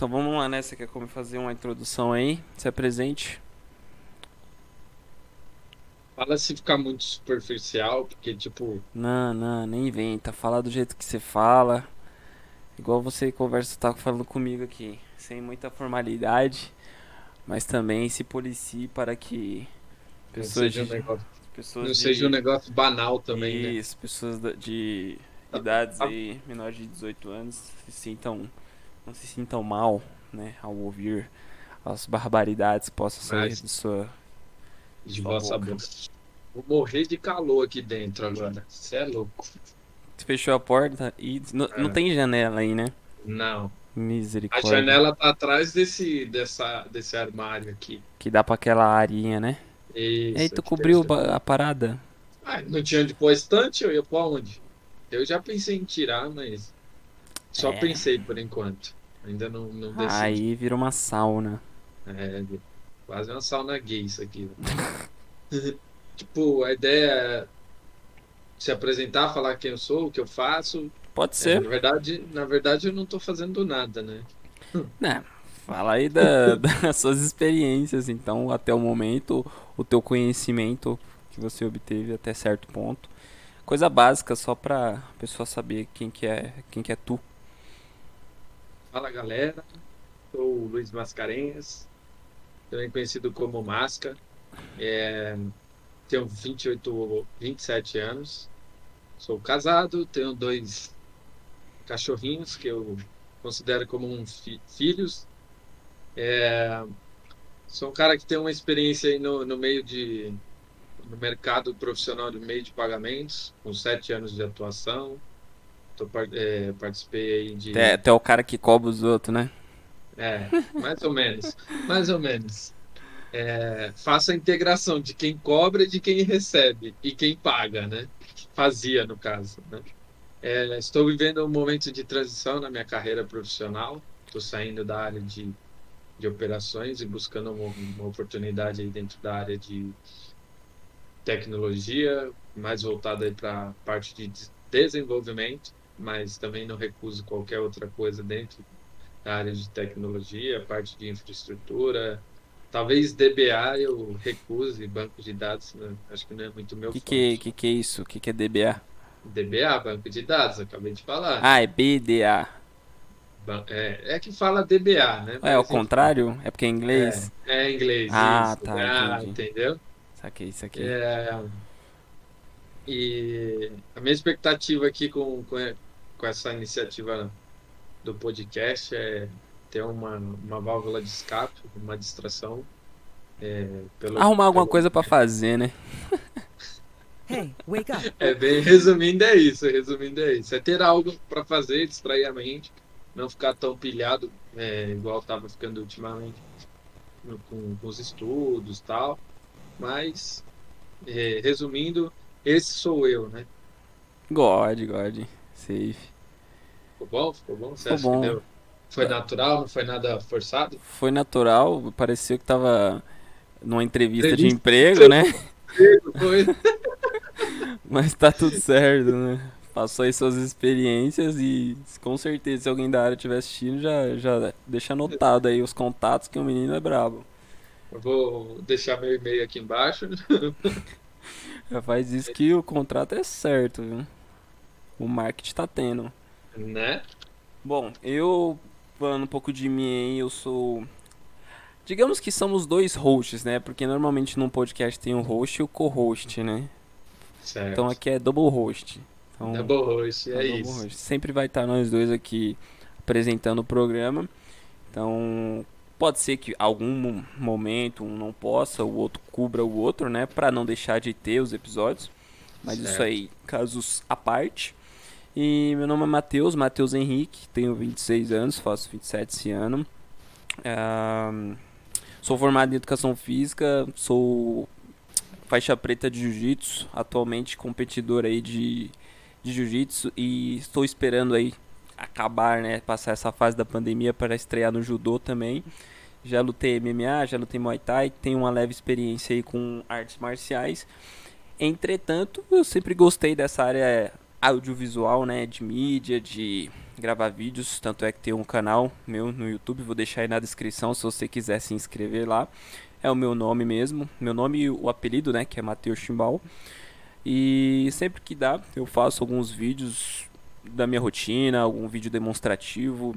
Então vamos lá, né? Você quer como fazer uma introdução aí? Se apresente. Fala se ficar muito superficial, porque, tipo, Não, não, nem inventa. Fala do jeito que você fala. Igual você conversa, tá falando comigo aqui. Sem muita formalidade. Mas também se policie para que não pessoas seja um de, negócio, pessoas não de, seja um negócio banal também, né? Isso, pessoas da- de idades aí, menores de 18 anos, se sintam, não se sintam mal, né, ao ouvir as barbaridades que possam sair de sua... De Sua vossa boca. boca. Vou morrer de calor aqui dentro agora. Você é louco. Você fechou a porta e não, não É. tem janela aí, né? Não. A Misericórdia. janela tá atrás desse, dessa, desse armário aqui. Que dá pra aquela arinha, né? Isso. E aí tu cobriu ba- a parada? Ah, não tinha onde pôr estante, eu ia pôr onde? Eu já pensei em tirar, mas só É. pensei por enquanto. Ainda não, não decidi. Aí vira uma sauna. É, quase uma sauna gay isso aqui. Tipo, a ideia é se apresentar, falar quem eu sou, o que eu faço. Pode É, ser. na verdade, na verdade eu não tô fazendo nada, né? Né? Fala aí da- das suas experiências, então, até o momento, o teu conhecimento que você obteve até certo ponto. Coisa básica, só pra pessoa saber quem que é, quem que é tu. Fala galera, sou o Luiz Mascarenhas, também conhecido como Masca. É, tenho 28, 27 anos, sou casado, tenho dois cachorrinhos que eu considero como um fi- filhos. É, sou um cara que tem uma experiência no, no meio de no mercado profissional de meio de pagamentos, com sete anos de atuação. Tô, é, participei aí de Até, até o cara que cobra os outros, né? é, mais ou menos, mais ou menos. É, faço a integração de quem cobra e de quem recebe e quem paga, né? Fazia, no caso, né? É, estou vivendo um momento de transição na minha carreira profissional. Estou saindo da área de, de operações e buscando uma, uma oportunidade aí dentro da área de tecnologia, mais voltada para a parte de des- desenvolvimento, mas também não recuso qualquer outra coisa dentro da área de tecnologia, parte de infraestrutura. Talvez DBA eu recuse, banco de dados, né? acho que não é muito meu Que forte. que, que que é isso? Que que é DBA? DBA, banco de dados, acabei de falar. Ah, é BDA. É, é que fala DBA, né? É, Mas, enfim, contrário? É porque é inglês? É, é inglês, Ah, isso. tá, Ah, entendeu? Saquei isso aqui. É, e a minha expectativa aqui com, com, com essa iniciativa do podcast é ter uma, uma válvula de escape, uma distração. é, pelo, Arrumar alguma pelo- coisa pra fazer, né? Hey, wake up. É bem, resumindo é isso, resumindo é isso. É ter algo para fazer, distrair a mente, não ficar tão pilhado, é, igual estava ficando ultimamente no- com, com os estudos e tal. Mas, é, resumindo, esse sou eu, né? God, God. Safe. Ficou bom? Ficou bom? Você Ficou acha bom. que deu? Foi natural, não foi nada forçado? Foi natural, pareceu que tava numa entrevista de emprego, né? Foi. Mas tá tudo certo, né? Passou aí suas experiências e com certeza se alguém da área estiver assistindo, já, já deixa anotado aí os contatos que o menino é brabo. Eu vou deixar meu e-mail aqui embaixo. Já faz isso que o contrato é certo, viu? O marketing tá tendo. Né? Bom, eu falando um pouco de mim aí, eu sou. Digamos que somos dois hosts, né? Porque normalmente num podcast tem o host e o co-host, né? Certo. Então aqui é double host. Então, Double host, é double isso. host. Sempre vai estar nós dois aqui apresentando o programa. Então, pode ser que algum mo- momento um não possa, o outro cubra o outro, né? Pra não deixar de ter os episódios. Mas isso Certo. aí, casos à parte. E meu nome é Matheus, Matheus Henrique, tenho 26 anos, faço 27 esse ano. Ahn, sou formado em Educação Física, sou faixa preta de Jiu-Jitsu, atualmente competidor aí de, de Jiu-Jitsu e estou esperando aí acabar, né, passar essa fase da pandemia para estrear no Judô também. Já lutei MMA, já lutei Muay Thai, tenho uma leve experiência aí com artes marciais. Entretanto, eu sempre gostei dessa área audiovisual, né, de mídia, de gravar vídeos, tanto é que tem um canal meu no YouTube, vou deixar aí na descrição se você quiser se inscrever lá. É o meu nome mesmo, meu nome e o apelido, né, que é Matheus Chimbal. E sempre que dá, eu faço alguns vídeos da minha rotina, algum vídeo demonstrativo,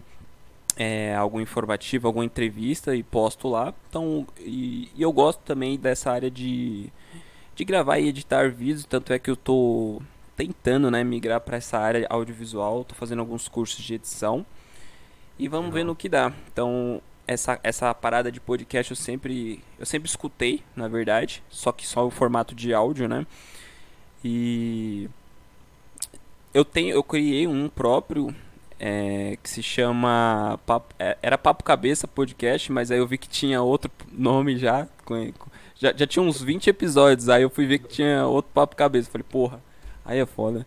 é, algum informativo, alguma entrevista e posto lá. Então, e, e, eu gosto também dessa área de, de gravar e editar vídeos, tanto é que eu tô tentando, né, migrar para essa área audiovisual, tô fazendo alguns cursos de edição e vamos ver no que dá. Então, essa, essa parada de podcast eu sempre eu sempre escutei, na verdade, só que só o formato de áudio, né? E eu tenho eu criei um próprio é, que se chama Papo, é, era Papo Cabeça Podcast, mas aí eu vi que tinha outro nome já, já já tinha uns 20 episódios, aí eu fui ver que tinha outro Papo Cabeça, falei, porra, aí é foda.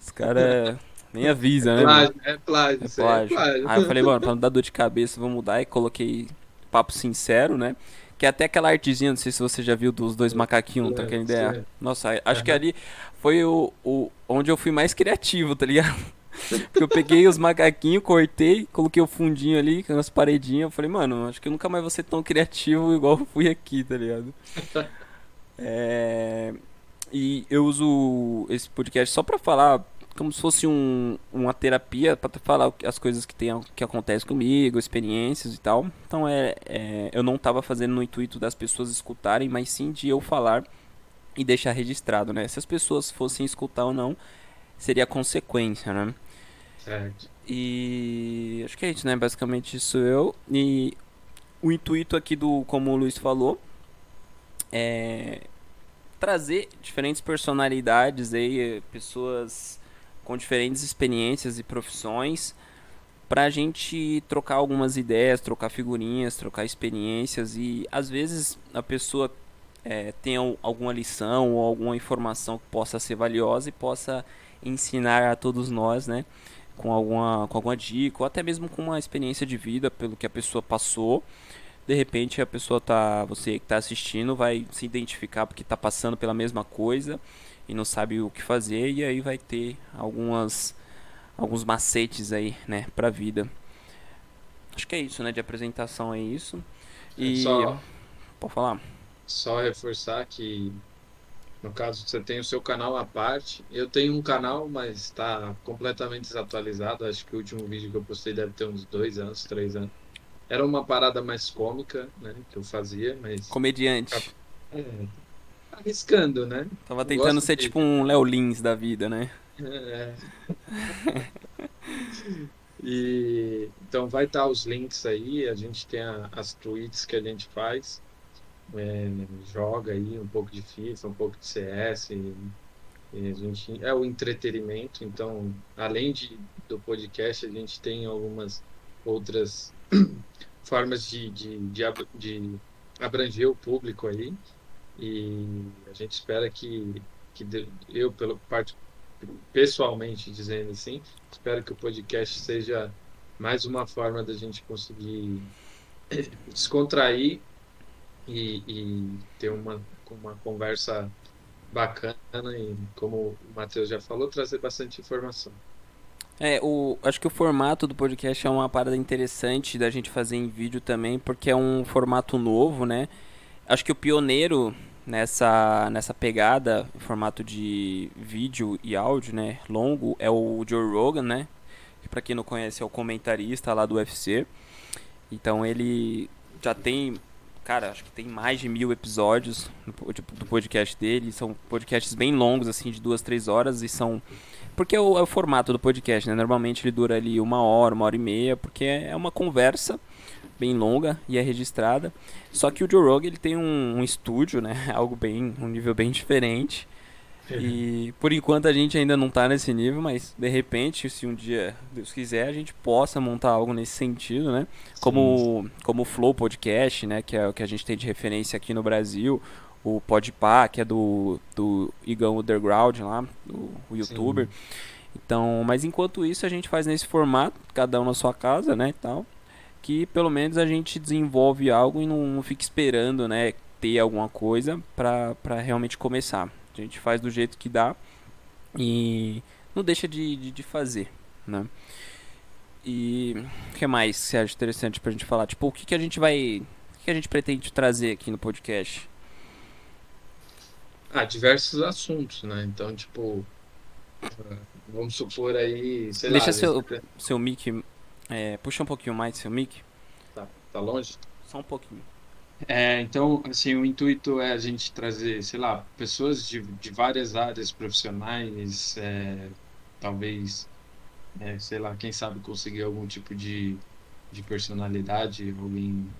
Os caras nem avisa, né? Plágio, é plágio, é plágio. É plágio. Aí eu falei, mano, pra não dar dor de cabeça, vou mudar. E coloquei papo sincero, né? Que é até aquela artezinha, não sei se você já viu, dos dois macaquinhos, tá aquela ideia. Nossa, acho que ali foi o, o onde eu fui mais criativo, tá ligado? Porque eu peguei os macaquinhos, cortei, coloquei o fundinho ali, com as paredinhas. Eu falei, mano, acho que eu nunca mais vou ser tão criativo igual eu fui aqui, tá ligado? É... E eu uso esse podcast só pra falar como se fosse um, uma terapia para falar as coisas que tem que acontecem comigo, experiências e tal. Então é, é eu não estava fazendo no intuito das pessoas escutarem, mas sim de eu falar e deixar registrado, né? Se as pessoas fossem escutar ou não, seria consequência, né? Certo. E acho que é isso, né? Basicamente isso eu e o intuito aqui do, como o Luiz falou, é trazer diferentes personalidades aí, pessoas com diferentes experiências e profissões para a gente trocar algumas ideias, trocar figurinhas, trocar experiências e às vezes a pessoa é, tenha alguma lição ou alguma informação que possa ser valiosa e possa ensinar a todos nós, né? Com alguma, com alguma dica ou até mesmo com uma experiência de vida pelo que a pessoa passou. De repente a pessoa tá, você que está assistindo vai se identificar porque está passando pela mesma coisa e não sabe o que fazer e aí vai ter algumas alguns macetes aí, né, pra vida. Acho que é isso, né, de apresentação é isso. E só, pode falar. Só reforçar que no caso você tem o seu canal à parte. Eu tenho um canal, mas está completamente desatualizado. Acho que o último vídeo que eu postei deve ter uns dois anos, três anos. Era uma parada mais cômica, né, que eu fazia, mas comediante. É, arriscando, né? Tava tentando ser de... tipo um Léo Lins da vida, né? É. e então vai estar tá os links aí, a gente tem a, as tweets que a gente faz, é, joga aí um pouco de FIFA, um pouco de CS, e, e a gente é o entretenimento, então além de, do podcast a gente tem algumas outras formas de, de, de, abranger o público aí. E a gente espera que, que eu, pelo parte pessoalmente dizendo assim, espero que o podcast seja mais uma forma da gente conseguir descontrair e, e ter uma, uma conversa bacana e, como o Matheus já falou, trazer bastante informação. É, o, acho que o formato do podcast é uma parada interessante da gente fazer em vídeo também, porque é um formato novo, né? Acho que o pioneiro nessa, nessa pegada formato de vídeo e áudio, né, longo, é o Joe Rogan, né? Que para quem não conhece é o comentarista lá do UFC. Então ele já tem, cara, acho que tem mais de mil episódios do podcast dele. São podcasts bem longos, assim, de duas, três horas e são porque é o, é o formato do podcast, né? Normalmente ele dura ali uma hora, uma hora e meia, porque é uma conversa bem longa e é registrada. Só que o Joe Rogan ele tem um, um estúdio, né? Algo bem, um nível bem diferente. E por enquanto a gente ainda não está nesse nível, mas de repente, se um dia Deus quiser, a gente possa montar algo nesse sentido, né? Como, como o Flow Podcast, né? Que é o que a gente tem de referência aqui no Brasil. O Podpah, que é do, do Igão Underground lá, o, o youtuber. Sim. Então, mas enquanto isso a gente faz nesse formato, cada um na sua casa, né, e tal que pelo menos a gente desenvolve algo e não, não fica esperando, né, ter alguma coisa para realmente começar. A gente faz do jeito que dá e não deixa de, de, de fazer, né? E o que mais você acha interessante pra gente falar? Tipo, o que, que a gente vai. O que, a gente pretende trazer aqui no podcast? Ah, diversos assuntos, né? Então, tipo, ah, vamos supor aí, sei Deixa lá, seu- esse- Seu mic. é, puxa um pouquinho mais seu mic. tá, tá longe? Só um pouquinho. É, então, assim, o intuito é a gente trazer, sei lá, pessoas de, de várias áreas profissionais, é, talvez, é, sei lá, quem sabe conseguir algum tipo de, de personalidade, alguém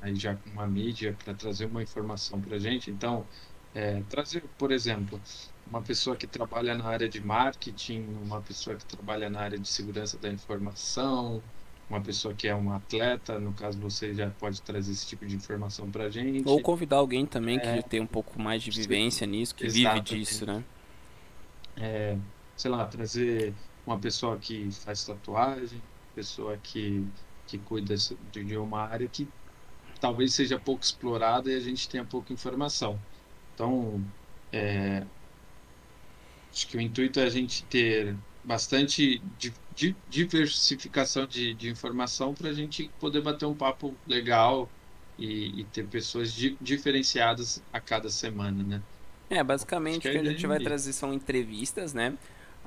aí já com uma mídia para trazer uma informação para a gente. Então, é, trazer, por exemplo, uma pessoa que trabalha na área de marketing, uma pessoa que trabalha na área de segurança da informação, uma pessoa que é um atleta, no caso você já pode trazer esse tipo de informação pra gente. Ou convidar alguém também É. que tem um pouco mais de vivência nisso, que vive disso, né? É, sei lá, trazer uma pessoa que faz tatuagem, pessoa que, que cuida de uma área que talvez seja pouco explorada e a gente tenha pouca informação. Então, é, acho que o intuito é a gente ter bastante diversificação de, de informação para a gente poder bater um papo legal e, e ter pessoas di- diferenciadas a cada semana, né? É, basicamente o Acho que a gente vai é trazer são entrevistas, né?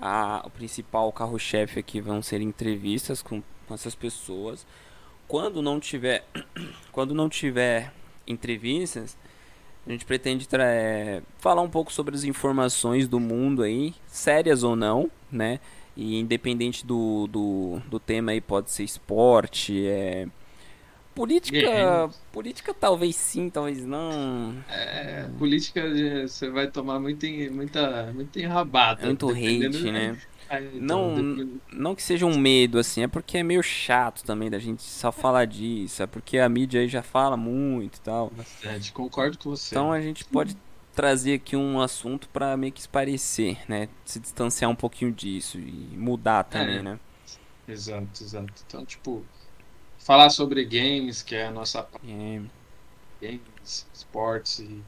A, o principal carro-chefe aqui vão ser entrevistas com, com essas pessoas. Quando não tiver, quando não tiver entrevistas, a gente pretende é, falar um pouco sobre as informações do mundo aí, sérias ou não, né? E independente do, do, do tema aí, pode ser esporte, é, política, Games. política talvez sim, talvez não. É, política eh, você vai tomar muito, em- muita, muita enrabada. Muito hate, né? É, então, Não- Não que seja um medo, assim, é porque é meio chato também da gente só falar disso, é porque a mídia aí já fala muito e tal. Bastante, concordo com você. Então a gente pode trazer aqui um assunto pra meio que esparecer, né? Se distanciar um pouquinho disso e mudar também, É. né? Exato, exato. Então, tipo, falar sobre games, que é a nossa É, games, esportes e.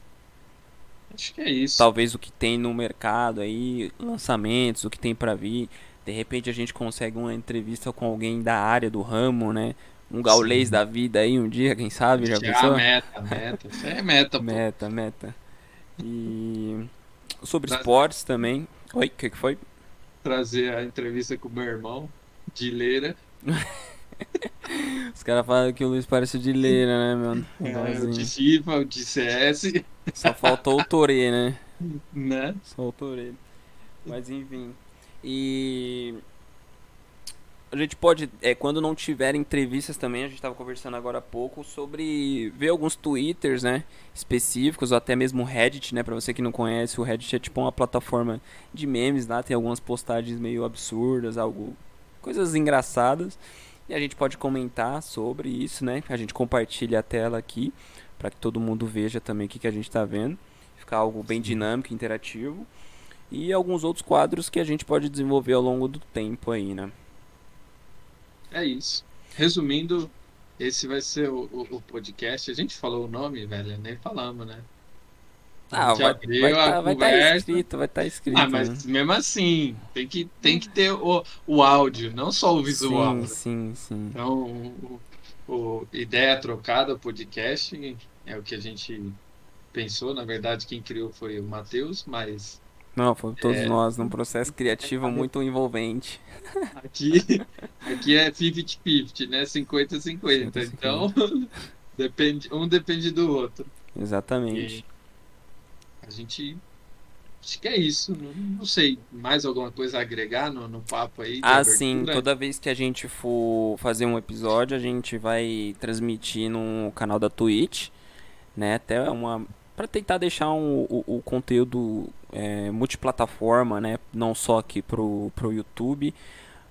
Acho que é isso. talvez o que tem no mercado aí, lançamentos, o que tem pra vir. De repente a gente consegue uma entrevista com alguém da área do ramo, né? Um gaulês Sim. da vida aí um dia, quem sabe, já é a pensou? meta, meta. Isso é meta, pô. Meta, meta. E sobre esportes também. Oi, o que, que foi? Trazer a entrevista com o meu irmão, de Leira. Os caras falam que o Luiz parece o de Leira, né, mano? É, o de FIFA, o de CS, Só faltou o Torê, né? né? Só o Torê. Mas enfim. E. A gente pode, é, quando não tiver entrevistas também, a gente estava conversando agora há pouco sobre ver alguns twitters, né, específicos, ou até mesmo o Reddit, né, para você que não conhece, o Reddit é tipo uma plataforma de memes lá, tem algumas postagens meio absurdas, algo coisas engraçadas, e a gente pode comentar sobre isso, né? A gente compartilha a tela aqui para que todo mundo veja também o que, que a gente está vendo, ficar algo bem dinâmico, interativo. E alguns outros quadros que a gente pode desenvolver ao longo do tempo aí, né? É isso. Resumindo, esse vai ser o, o, o podcast. A gente falou o nome, velho? Nem falamos, né? Ah, vai abriu vai tá, vai tá conversa. escrito, vai estar escrito. Ah, né? mas mesmo assim, tem que, tem que ter o, o áudio, não só o visual. Sim, sim, sim. Então, o, o, Ideia Trocada, podcast, é o que a gente pensou. Na verdade, quem criou foi o Matheus, mas Não, foi todos É. nós num processo criativo muito envolvente. aqui, aqui é 50-50, né? 50-50. 50-50. Então, depende, um depende do outro. Exatamente. A gente. Acho que é isso. Não, não sei. Mais alguma coisa a agregar no, no papo aí? Ah, sim, toda vez que a gente for fazer um episódio, a gente vai transmitir no canal da Twitch, né? Até uma. Pra tentar deixar um- o, o conteúdo é, multiplataforma, né? Não só aqui pro, pro YouTube,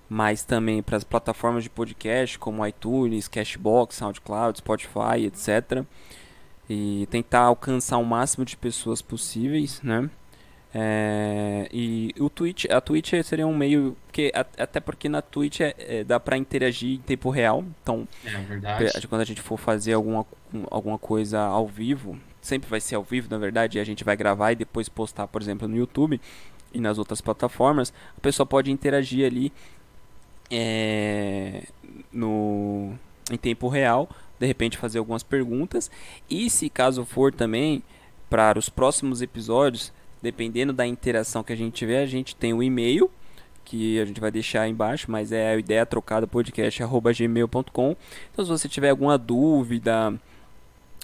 mas também para as plataformas de podcast como iTunes, Cashbox, SoundCloud, Spotify, etc. E tentar alcançar o máximo de pessoas possíveis, né? É, e o Twitch, a Twitch seria um meio que até porque na Twitch é, é, dá pra interagir em tempo real. Então, É verdade. pe- quando a gente for fazer alguma, alguma coisa ao vivo, sempre vai ser ao vivo, na verdade, e a gente vai gravar e depois postar, por exemplo, no YouTube e nas outras plataformas, a pessoa pode interagir ali é, no em tempo real, de repente fazer algumas perguntas e se caso for também para os próximos episódios, dependendo da interação que a gente tiver, a gente tem o e-mail que a gente vai deixar aí embaixo, mas é a ideia trocada podcast@gmail.com. Então se você tiver alguma dúvida,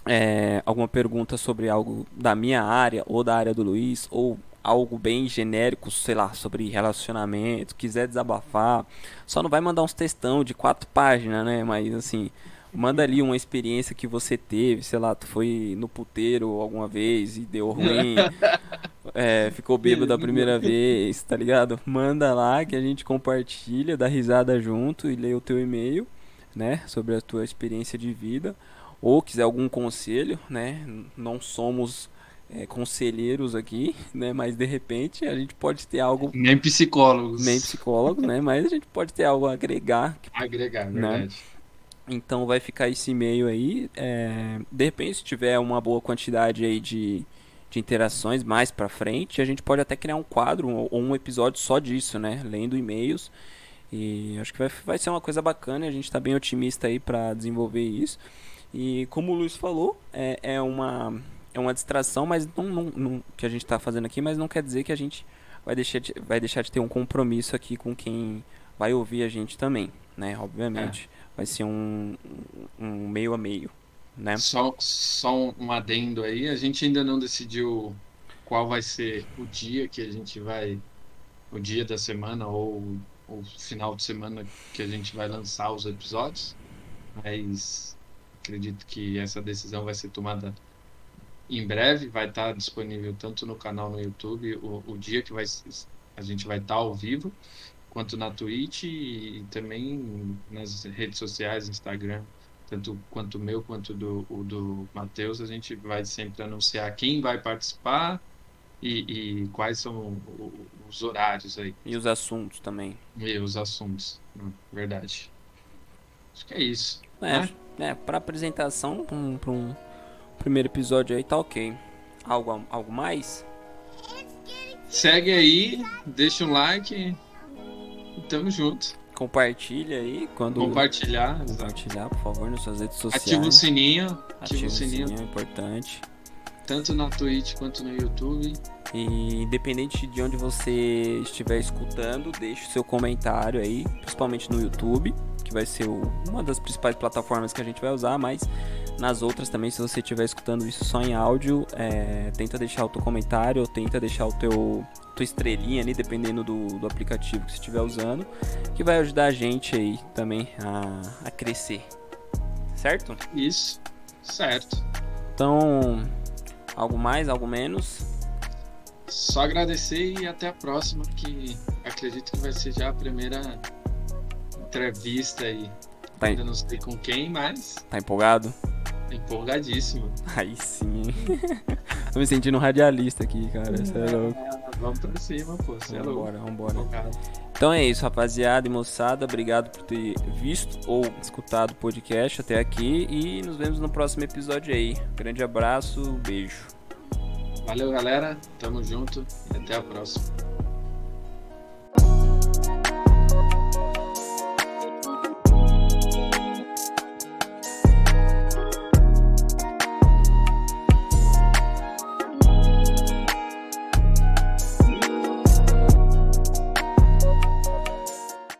é, alguma pergunta sobre algo da minha área ou da área do Luiz ou algo bem genérico, sei lá, sobre relacionamento, quiser desabafar, só não vai mandar uns textão de quatro páginas, né? Mas assim, manda ali uma experiência que você teve, sei lá, tu foi no puteiro alguma vez e deu ruim, é, ficou bêbado a primeira vez, tá ligado? Manda lá que a gente compartilha, dá risada junto e lê o teu e-mail, né, sobre a tua experiência de vida, ou quiser algum conselho, né? Não somos é, conselheiros aqui, né? Mas de repente a gente pode ter algo. Nem psicólogos. Nem psicólogos, né? Mas a gente pode ter algo a agregar. Agregar, né? verdade. Então vai ficar esse e-mail aí. É... De repente, se tiver uma boa quantidade aí de, de interações mais pra frente, a gente pode até criar um quadro ou um episódio só disso, né? Lendo e-mails. E acho que vai, vai ser uma coisa bacana. A gente tá bem otimista aí para desenvolver isso. E como o Luiz falou, é, é uma é uma distração, mas não, não, não, que a gente está fazendo aqui, mas não quer dizer que a gente vai deixar, de, vai deixar de ter um compromisso aqui com quem vai ouvir a gente também, né? Obviamente, é. vai ser um, um meio a meio, né? Só, só um adendo aí, a gente ainda não decidiu qual vai ser o dia que a gente vai, o dia da semana ou o final de semana que a gente vai lançar os episódios, mas acredito que essa decisão vai ser tomada em breve vai estar disponível tanto no canal no YouTube, o, o dia que vai, a gente vai estar ao vivo, quanto na Twitch e também nas redes sociais, Instagram, tanto quanto o meu quanto do, o do Matheus, a gente vai sempre anunciar quem vai participar e, e quais são os horários aí. E os assuntos também. E os assuntos, verdade. Acho que é isso. É, né? é para apresentação, para um, um primeiro episódio aí tá ok. Algo, algo mais? Segue aí, deixa um like e tamo junto. Compartilha aí quando. Compartilhar. Compartilhar, por favor, nas suas redes sociais. Ativa o sininho. Ativa, Ativa o sininho. sininho, é importante. Tanto na Twitch quanto no YouTube. E independente de onde você estiver escutando, deixe o seu comentário aí, principalmente no YouTube, que vai ser o, uma das principais plataformas que a gente vai usar, mas nas outras também, se você estiver escutando isso só em áudio, é, tenta deixar o teu comentário, ou tenta deixar o teu tua estrelinha ali, dependendo do, do aplicativo que você estiver usando, que vai ajudar a gente aí também a, a crescer. Certo? Isso, certo. Então, algo mais, algo menos? Só agradecer e até a próxima, que acredito que vai ser já a primeira entrevista aí. Tá Ainda não sei com quem, mas. Tá empolgado? Empolgadíssimo. Aí sim. Tô me sentindo um radialista aqui, cara. Você é louco. vamos pra cima, pô. Você é vambora, vambora. Então é isso, rapaziada e moçada. Obrigado por ter visto ou escutado o podcast até aqui. E nos vemos no próximo episódio aí. Grande abraço, beijo. Valeu, galera. Tamo junto e até a próxima.